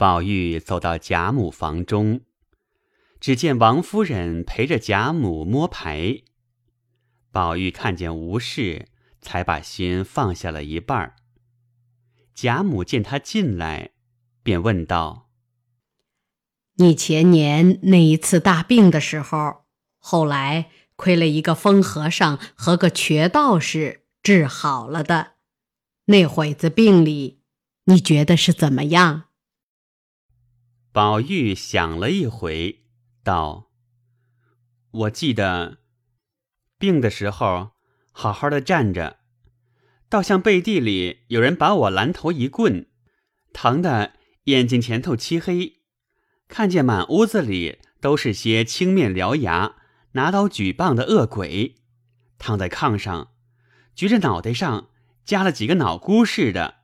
宝玉走到贾母房中，只见王夫人陪着贾母摸牌。宝玉看见无事，才把心放下了一半儿。贾母见他进来，便问道：“你前年那一次大病的时候，后来亏了一个疯和尚和个瘸道士治好了的，那会子病里，你觉得是怎么样？”宝玉想了一回，道：“我记得病的时候，好好的站着，倒像背地里有人把我拦头一棍，疼得眼睛前头漆黑，看见满屋子里都是些青面獠牙、拿刀举棒的恶鬼，躺在炕上，举着脑袋上加了几个脑箍似的，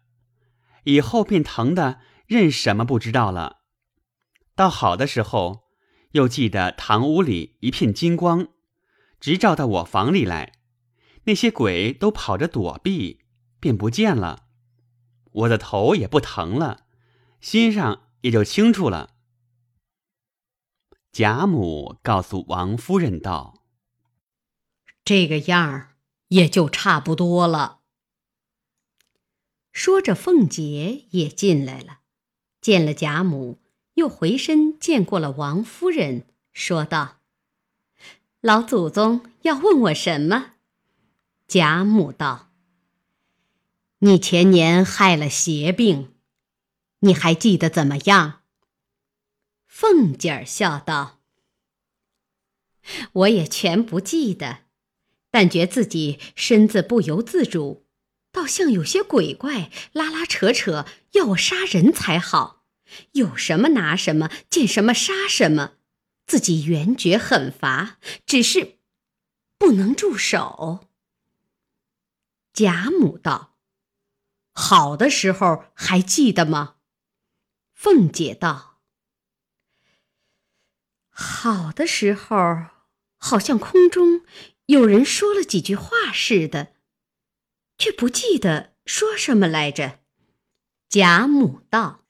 以后便疼得认什么不知道了。”到好的时候，又记得堂屋里一片金光，直照到我房里来，那些鬼都跑着躲避，便不见了。我的头也不疼了，心上也就清楚了。贾母告诉王夫人道：“这个样儿也就差不多了。”说着，凤姐也进来了，见了贾母。又回身见过了王夫人，说道：“老祖宗要问我什么？”贾母道：“你前年害了邪病，你还记得怎么样？”凤姐儿笑道：“我也全不记得，但觉自己身子不由自主，倒像有些鬼怪拉拉扯扯，要我杀人才好。”有什么拿什么，见什么杀什么，自己圆觉狠乏，只是不能住手。贾母道：“好的时候还记得吗？”凤姐道：“好的时候，好像空中有人说了几句话似的，却不记得说什么来着。”贾母道。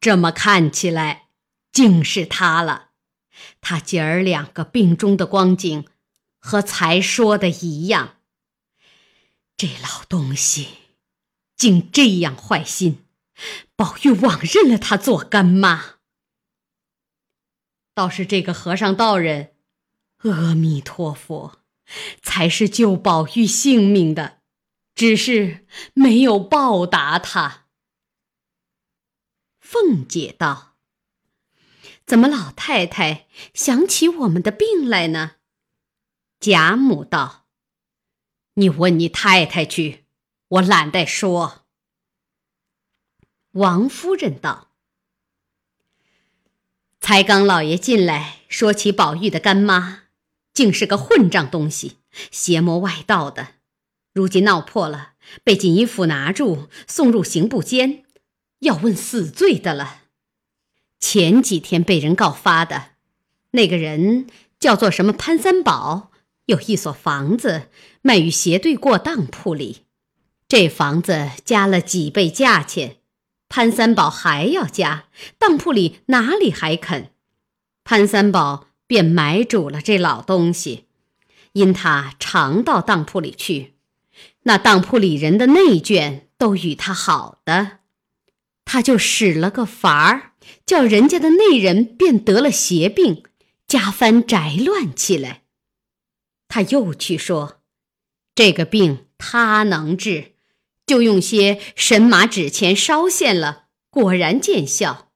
这么看起来，竟是他了。他姐儿两个病中的光景，和才说的一样。这老东西，竟这样坏心，宝玉枉认了他做干妈。倒是这个和尚道人，阿弥陀佛，才是救宝玉性命的，只是没有报答他。凤姐道：“怎么老太太想起我们的病来呢？”贾母道：“你问你太太去，我懒得说。”王夫人道：“才刚老爷进来，说起宝玉的干妈，竟是个混账东西，邪魔外道的。如今闹破了，被锦衣府拿住，送入刑部监。”要问死罪的了。前几天被人告发的，那个人叫做什么潘三宝，有一所房子卖与斜对过当铺里，这房子加了几倍价钱，潘三宝还要加，当铺里哪里还肯？潘三宝便买主了这老东西，因他常到当铺里去，那当铺里人的内眷都与他好的。他就使了个法儿，叫人家的内人便得了邪病，家翻宅乱起来。他又去说，这个病他能治，就用些神马纸钱烧现了，果然见效。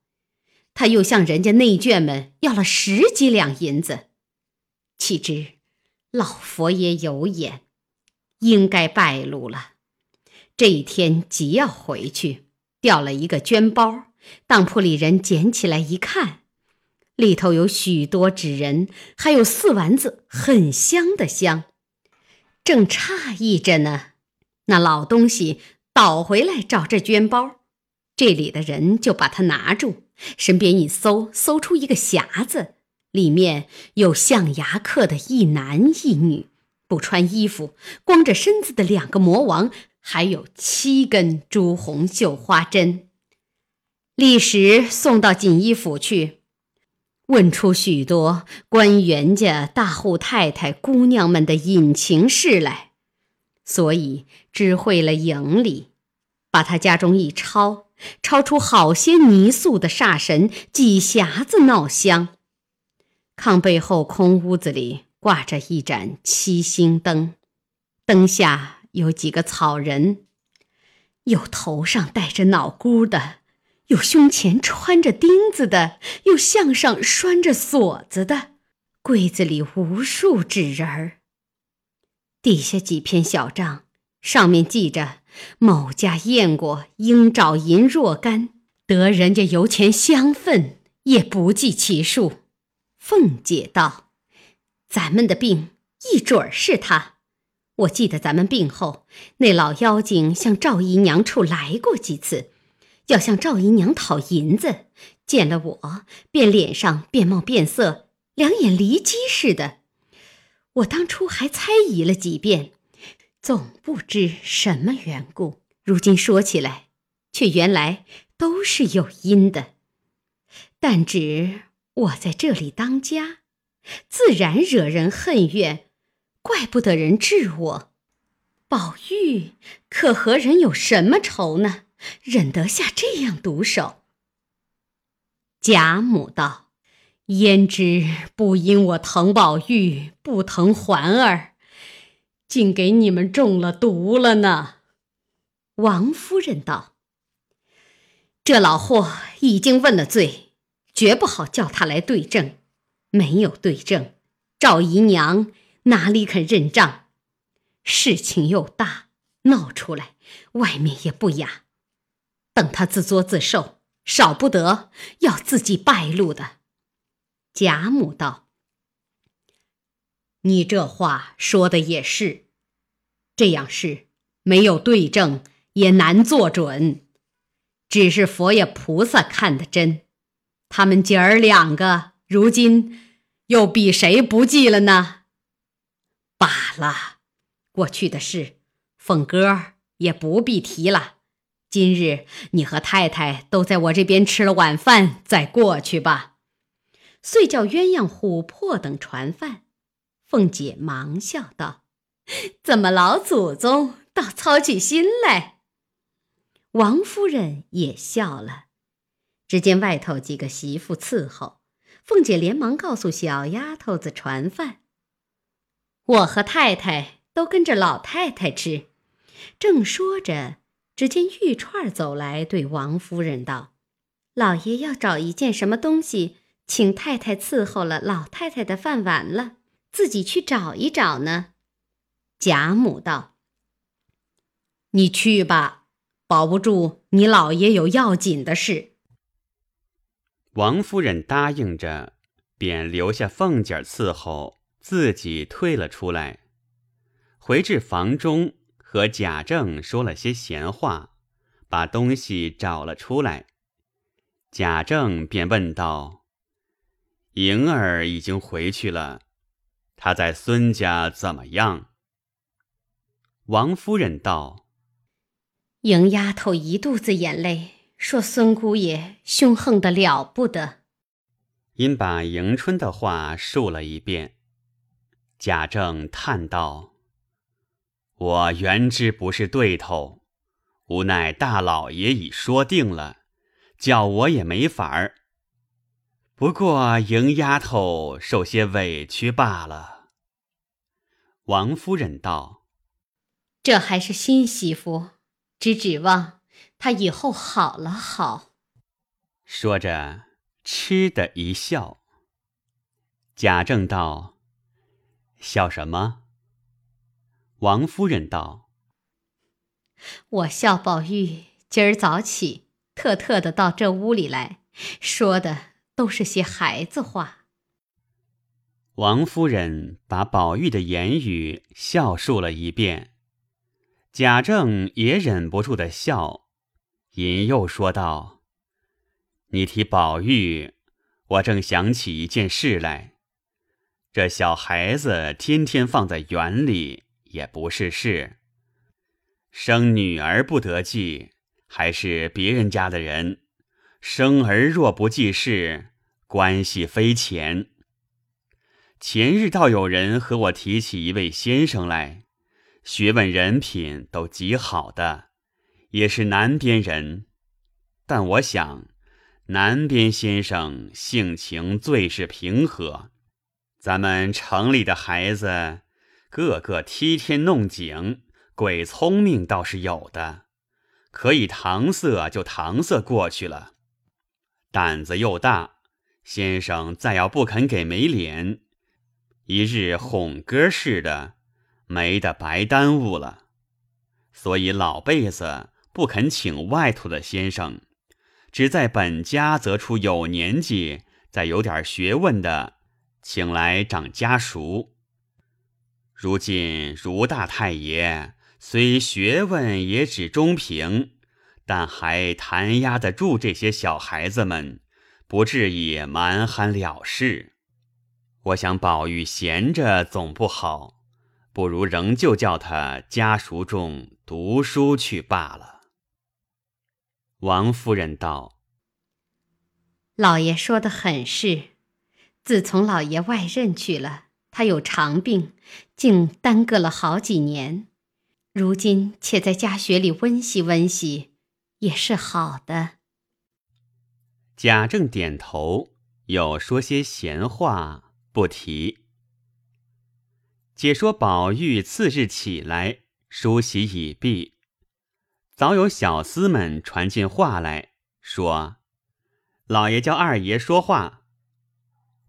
他又向人家内眷们要了十几两银子，岂知老佛爷有眼，应该败露了。这一天即要回去。掉了一个绢包，当铺里人捡起来一看，里头有许多纸人，还有四丸子很香的香。正诧异着呢，那老东西倒回来找这绢包，这里的人就把他拿住，身边一搜，搜出一个匣子，里面有象牙刻的一男一女，不穿衣服，光着身子的两个魔王。还有七根朱红绣花针，立时送到锦衣府去，问出许多关袁家大户太太、姑娘们的隐情事来，所以知会了营里，把他家中一抄，抄出好些泥塑的煞神，几匣子闹香。炕背后空屋子里挂着一盏七星灯，灯下有几个草人，有头上戴着脑箍的。有胸前穿着钉子的，有项上拴着锁子的，柜子里无数纸人儿。底下几篇小账，上面记着某家验过，应找银若干，得人家油钱香分，也不计其数。凤姐道：“咱们的病一准儿是他。我记得咱们病后，那老妖精向赵姨娘处来过几次。”要向赵姨娘讨银子，见了我便脸上变貌变色，两眼离鸡似的。我当初还猜疑了几遍，总不知什么缘故。如今说起来，却原来都是有因的。但只我在这里当家，自然惹人恨怨，怪不得人治我。宝玉可和人有什么仇呢？忍得下这样毒手？贾母道：“焉知不因我疼宝玉，不疼环儿，竟给你们中了毒了呢？”王夫人道：“这老货已经问了罪，绝不好叫他来对证。没有对证，赵姨娘哪里肯认账？事情又大，闹出来，外面也不雅。”等他自作自受，少不得要自己败露的。贾母道：“你这话说的也是，这样事没有对证也难做准。只是佛爷菩萨看得真，他们姐儿两个如今又比谁不济了呢？罢了，过去的事，凤哥也不必提了。”今日你和太太都在我这边吃了晚饭，再过去吧。遂叫鸳鸯、琥珀等传饭。凤姐忙笑道：“怎么老祖宗倒操起心来？”王夫人也笑了。只见外头几个媳妇伺候，凤姐连忙告诉小丫头子传饭：“我和太太都跟着老太太吃。”正说着。只见玉串走来，对王夫人道：“老爷要找一件什么东西，请太太伺候了老太太的饭完了，自己去找一找呢。”贾母道：“你去吧，保不住你老爷有要紧的事。”王夫人答应着，便留下凤姐伺候，自己退了出来，回至房中。和贾政说了些闲话，把东西找了出来。贾政便问道：“莹儿已经回去了，她在孙家怎么样？”王夫人道：“莹丫头一肚子眼泪，说孙姑爷凶横的了不得。”因把迎春的话述了一遍。贾政叹道。我原知不是对头，无奈大老爷已说定了，叫我也没法儿。不过迎丫头受些委屈罢了。王夫人道：“这还是新媳妇，只指望她以后好了好。”说着，嗤的一笑。贾政道：“笑什么？”王夫人道：“我笑宝玉今儿早起，特特的到这屋里来，说的都是些孩子话。”王夫人把宝玉的言语笑述了一遍，贾政也忍不住的笑，引又说道：“你提宝玉，我正想起一件事来，这小孩子天天放在园里。”也不是事，生女儿不得计，还是别人家的人，生儿若不济事，关系非浅。前日倒有人和我提起一位先生来，学问人品都极好的，也是南边人。但我想，南边先生性情最是平和，咱们城里的孩子个个踢天弄井，鬼聪明倒是有的，可以搪塞就搪塞过去了，胆子又大。先生再要不肯给没脸。一日哄歌似的，没得白耽误了，所以老辈子不肯请外头的先生，只在本家择出有年纪、再有点学问的，请来长家塾。如今如大太爷虽学问也只中平，但还弹压得住这些小孩子们，不至于蛮憨了事。我想宝玉闲着总不好，不如仍旧叫他家塾中读书去罢了。王夫人道：“老爷说的很是。自从老爷外任去了，他有长病，竟耽搁了好几年。如今且在家学里温习温习，也是好的。”贾政点头，又说些闲话。不提。解说宝玉次日起来，梳洗已毕，早有小厮们传进话来说：“老爷叫二爷说话。”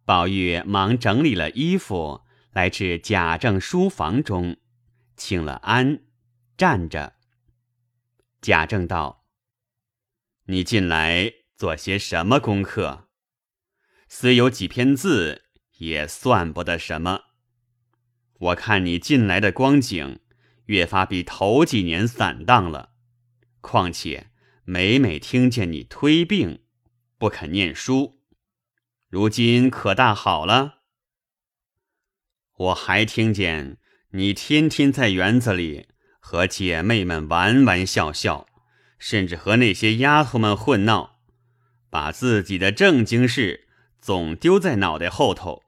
宝玉忙整理了衣服，来至贾政书房中，请了安，站着。贾政道：“你近来做些什么功课？虽有几篇字。”也算不得什么。我看你近来的光景，越发比头几年散荡了。况且每每听见你推病，不肯念书，如今可大好了。我还听见你天天在园子里和姐妹们玩玩笑笑，甚至和那些丫头们混闹，把自己的正经事总丢在脑袋后头。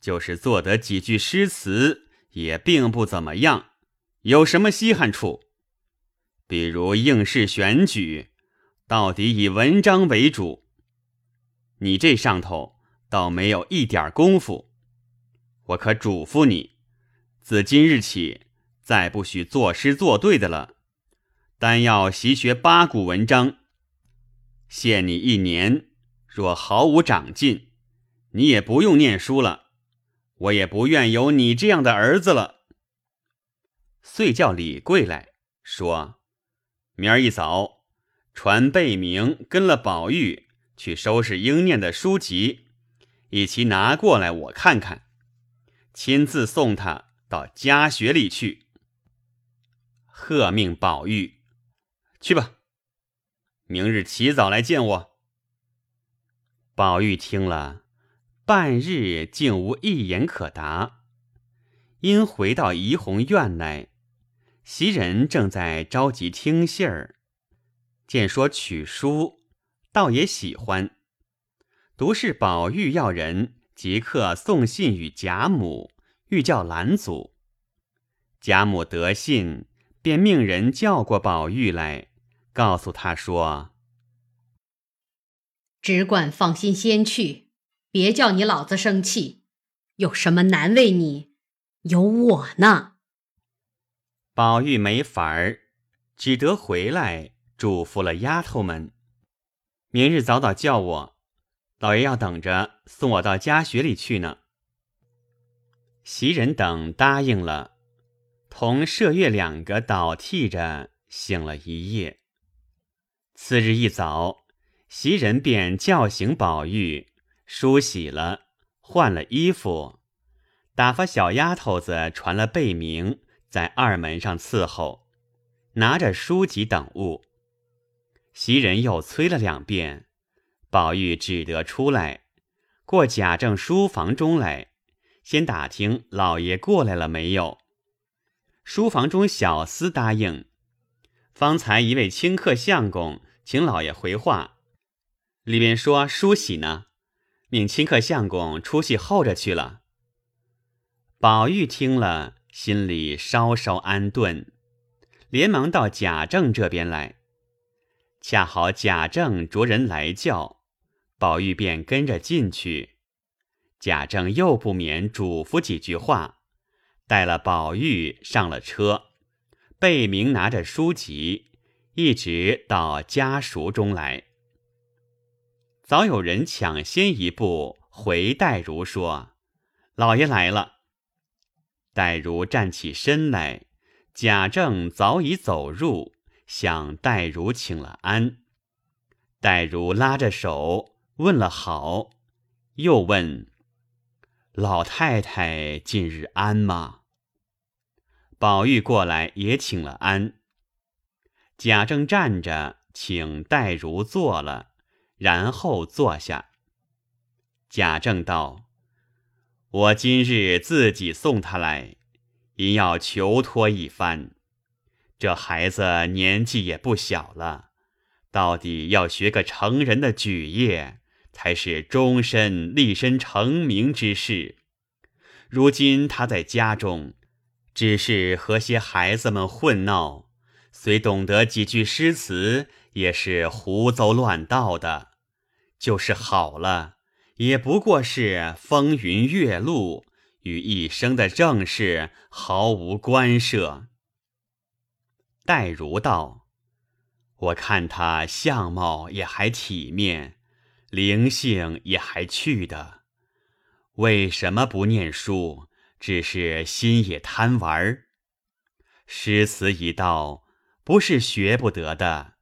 就是做得几句诗词，也并不怎么样，有什么稀罕处？比如应试选举，到底以文章为主。你这上头倒没有一点功夫。我可嘱咐你，自今日起，再不许作诗作对的了，单要习学八股文章。限你一年，若毫无长进，你也不用念书了。我也不愿有你这样的儿子了。遂叫李贵来说：“明儿一早，传贝明跟了宝玉去收拾应念的书籍，一起拿过来我看看，亲自送他到家学里去。”贺命宝玉去吧，明日起早来见我。宝玉听了。半日竟无一言可答，因回到怡红院来，袭人正在着急听信儿，见说取书，倒也喜欢。独是宝玉要人即刻送信与贾母，欲叫拦阻。贾母得信，便命人叫过宝玉来，告诉他说：“只管放心先去。”别叫你老子生气，有什么难为你，有我呢。宝玉没法儿，只得回来嘱咐了丫头们，明日早早叫我，老爷要等着送我到家学里去呢。袭人等答应了，同麝月两个倒替着醒了一夜。次日一早，袭人便叫醒宝玉。梳洗了，换了衣服，打发小丫头子传了贝名，在二门上伺候，拿着书籍等物。袭人又催了两遍，宝玉只得出来，过贾政书房中来，先打听老爷过来了没有。书房中小厮答应，方才一位清客相公请老爷回话。里边说梳洗呢，命顷刻相公出去候着去了。宝玉听了，心里稍稍安顿，连忙到贾政这边来。恰好贾政着人来叫，宝玉便跟着进去。贾政又不免嘱咐几句话，带了宝玉上了车，贝明拿着书籍，一直到家塾中来。早有人抢先一步回黛如说：“老爷来了。”黛如站起身来，贾政早已走入，向黛如请了安。黛如拉着手问了好，又问：“老太太近日安吗？”宝玉过来也请了安。贾政站着，请黛如坐了。然后坐下。贾政道：“我今日自己送他来，因要求托一番。这孩子年纪也不小了，到底要学个成人的举业，才是终身立身成名之事。如今他在家中，只是和些孩子们混闹，虽懂得几句诗词，也是胡诌乱道的。”就是好了，也不过是风云月露，与一生的正事毫无关涉。黛如道：“我看他相貌也还体面，灵性也还去的，为什么不念书？只是心也贪玩诗词一道，不是学不得的，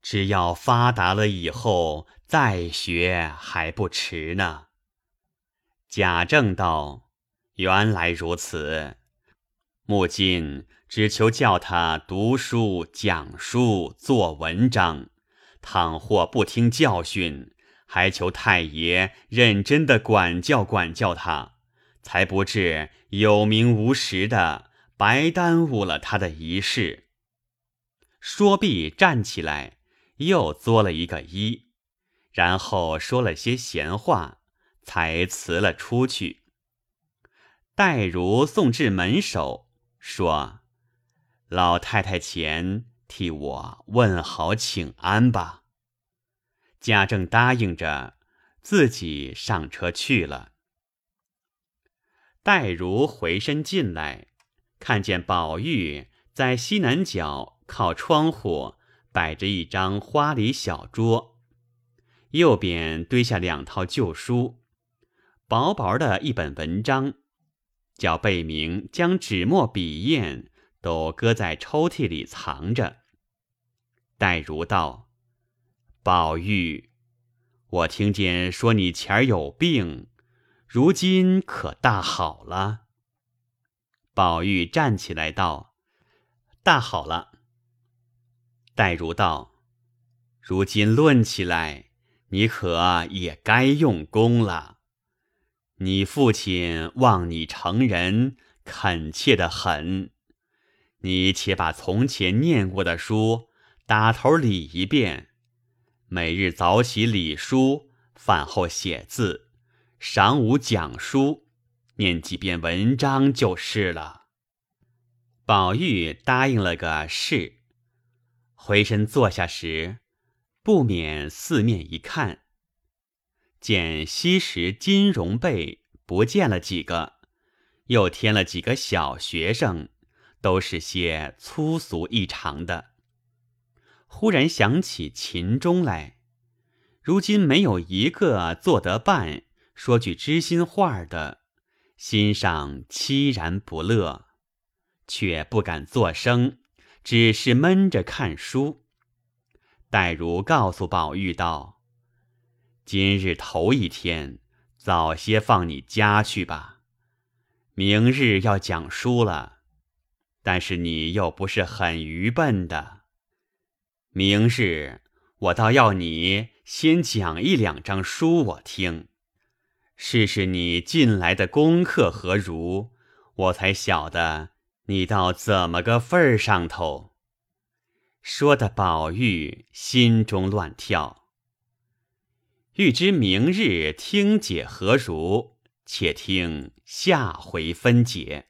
只要发达了以后。”再学还不迟呢。贾政道：“原来如此，母今只求叫他读书、讲书、做文章。倘或不听教训，还求太爷认真的管教管教他，才不至有名无实的，白耽误了他的一世。”说毕，站起来，又作了一个揖。然后说了些闲话，才辞了出去。待如送至门首，说：“老太太前替我问好请安吧。”贾政答应着，自己上车去了。黛如回身进来，看见宝玉在西南角靠窗户摆着一张花梨小桌。右边堆下两套旧书，薄薄的一本文章，叫贝明将纸墨笔砚都搁在抽屉里藏着。黛如道：“宝玉，我听见说你前儿有病，如今可大好了？”宝玉站起来道：“大好了。”黛如道：“如今论起来。”你可也该用功了。你父亲望你成人，恳切的很。你且把从前念过的书打头理一遍，每日早起理书，饭后写字，晌午讲书，念几遍文章就是了。宝玉答应了个是，回身坐下时。不免四面一看，见西石金绒被不见了几个，又添了几个小学生，都是些粗俗异常的。忽然想起秦钟来，如今没有一个做得伴，说句知心话的，心上凄然不乐，却不敢作声，只是闷着看书。黛如告诉宝玉道：“今日头一天，早些放你家去吧。明日要讲书了，但是你又不是很愚笨的。明日我倒要你先讲一两章书我听，试试你近来的功课何如，我才晓得你到怎么个份儿上头。”说的宝玉心中乱跳，欲知明日听解何如？且听下回分解。